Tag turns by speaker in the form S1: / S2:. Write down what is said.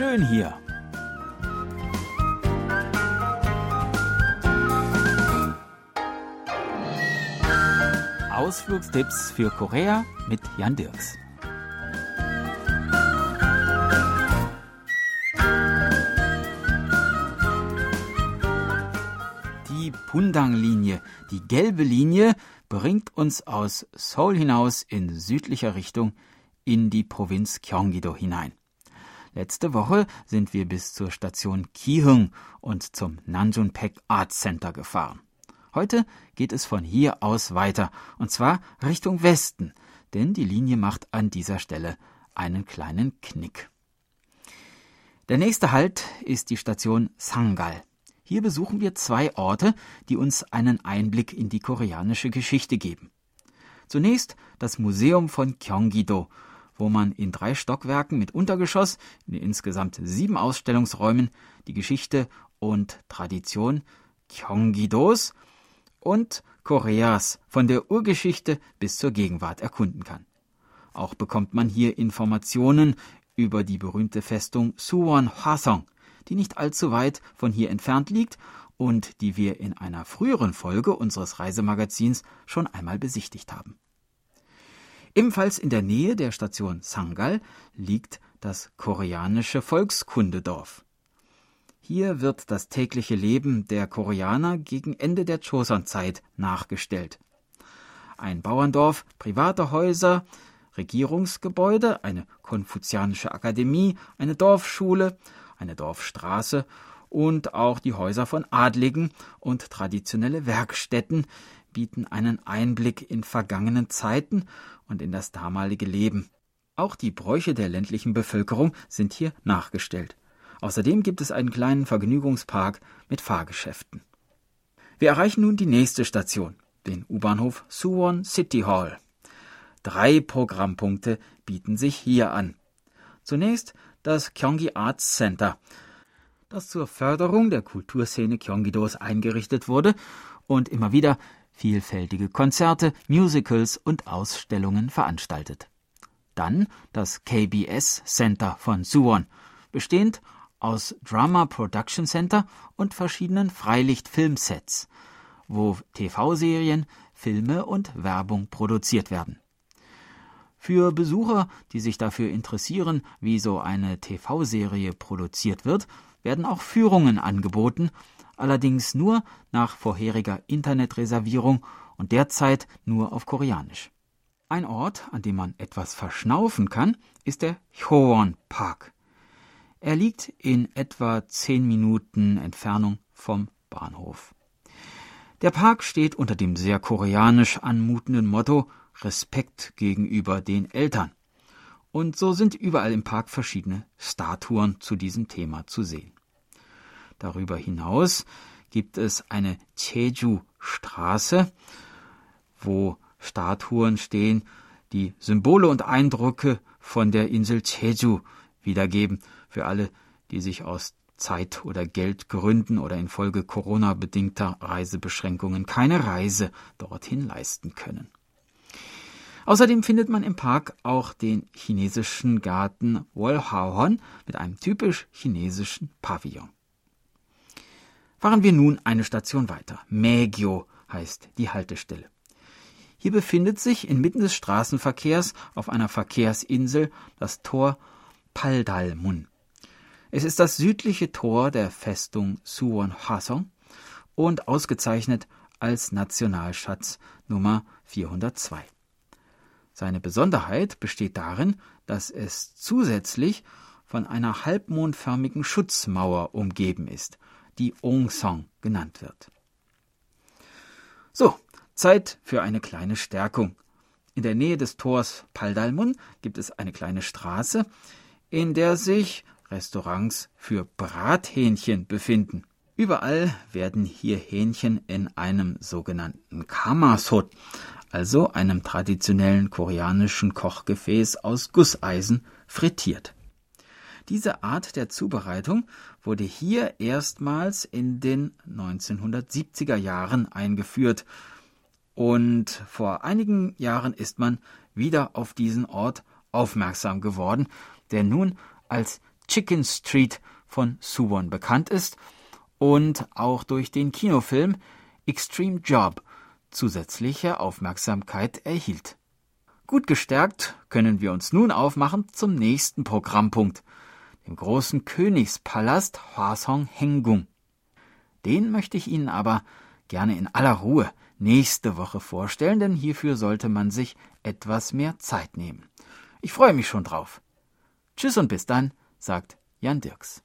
S1: schön hier. Ausflugstipps für Korea mit Jan Dirks. Die Pundang-Linie, die gelbe Linie, bringt uns aus Seoul hinaus in südlicher Richtung in die Provinz Gyeonggi-do hinein. Letzte Woche sind wir bis zur Station Kihung und zum Nanjunpek Art Center gefahren. Heute geht es von hier aus weiter, und zwar Richtung Westen, denn die Linie macht an dieser Stelle einen kleinen Knick. Der nächste Halt ist die Station Sangal. Hier besuchen wir zwei Orte, die uns einen Einblick in die koreanische Geschichte geben. Zunächst das Museum von Gyeonggi-do, wo man in drei Stockwerken mit Untergeschoss in insgesamt sieben Ausstellungsräumen die Geschichte und Tradition Gyeonggi-dos und Koreas von der Urgeschichte bis zur Gegenwart erkunden kann. Auch bekommt man hier Informationen über die berühmte Festung Suwon Hwasong, die nicht allzu weit von hier entfernt liegt und die wir in einer früheren Folge unseres Reisemagazins schon einmal besichtigt haben. Ebenfalls in der Nähe der Station Sangal liegt das koreanische Volkskundedorf. Hier wird das tägliche Leben der Koreaner gegen Ende der Joseon-Zeit nachgestellt. Ein Bauerndorf, private Häuser, Regierungsgebäude, eine konfuzianische Akademie, eine Dorfschule, eine Dorfstraße und auch die Häuser von Adligen und traditionelle Werkstätten bieten einen Einblick in vergangenen Zeiten und in das damalige Leben. Auch die Bräuche der ländlichen Bevölkerung sind hier nachgestellt. Außerdem gibt es einen kleinen Vergnügungspark mit Fahrgeschäften. Wir erreichen nun die nächste Station, den U-Bahnhof Suwon City Hall. Drei Programmpunkte bieten sich hier an. Zunächst das Gyeonggi Arts Center, das zur Förderung der Kulturszene Gyeonggi-dos eingerichtet wurde und immer wieder vielfältige Konzerte, Musicals und Ausstellungen veranstaltet. Dann das KBS Center von Suwon, bestehend aus Drama Production Center und verschiedenen Freilichtfilmsets, wo TV-Serien, Filme und Werbung produziert werden. Für Besucher, die sich dafür interessieren, wie so eine TV-Serie produziert wird, werden auch Führungen angeboten, allerdings nur nach vorheriger Internetreservierung und derzeit nur auf Koreanisch. Ein Ort, an dem man etwas verschnaufen kann, ist der Hyowon Park. Er liegt in etwa zehn Minuten Entfernung vom Bahnhof. Der Park steht unter dem sehr koreanisch anmutenden Motto Respekt gegenüber den Eltern. Und so sind überall im Park verschiedene Statuen zu diesem Thema zu sehen. Darüber hinaus gibt es eine Jeju-Straße, wo Statuen stehen, die Symbole und Eindrücke von der Insel Jeju wiedergeben für alle, die sich aus Zeit- oder Geldgründen oder infolge Corona-bedingter Reisebeschränkungen keine Reise dorthin leisten können. Außerdem findet man im Park auch den chinesischen Garten Wolhaohon mit einem typisch chinesischen Pavillon. Fahren wir nun eine Station weiter. Megyo heißt die Haltestelle. Hier befindet sich inmitten des Straßenverkehrs auf einer Verkehrsinsel das Tor Paldalmun. Es ist das südliche Tor der Festung Suwon Hwasong und ausgezeichnet als Nationalschatz Nummer 402. Seine Besonderheit besteht darin, dass es zusätzlich von einer halbmondförmigen Schutzmauer umgeben ist, die Ongsong genannt wird. So, Zeit für eine kleine Stärkung. In der Nähe des Tors Paldalmun gibt es eine kleine Straße, in der sich Restaurants für Brathähnchen befinden. Überall werden hier Hähnchen in einem sogenannten Kamasot, also einem traditionellen koreanischen Kochgefäß aus Gusseisen, frittiert. Diese Art der Zubereitung wurde hier erstmals in den 1970er Jahren eingeführt und vor einigen Jahren ist man wieder auf diesen Ort aufmerksam geworden, der nun als Chicken Street von Suwon bekannt ist und auch durch den Kinofilm Extreme Job zusätzliche Aufmerksamkeit erhielt. Gut gestärkt können wir uns nun aufmachen zum nächsten Programmpunkt, dem großen Königspalast Hwasong Hengung. Den möchte ich Ihnen aber gerne in aller Ruhe nächste Woche vorstellen, denn hierfür sollte man sich etwas mehr Zeit nehmen. Ich freue mich schon drauf. Tschüss und bis dann, sagt Jan Dirks.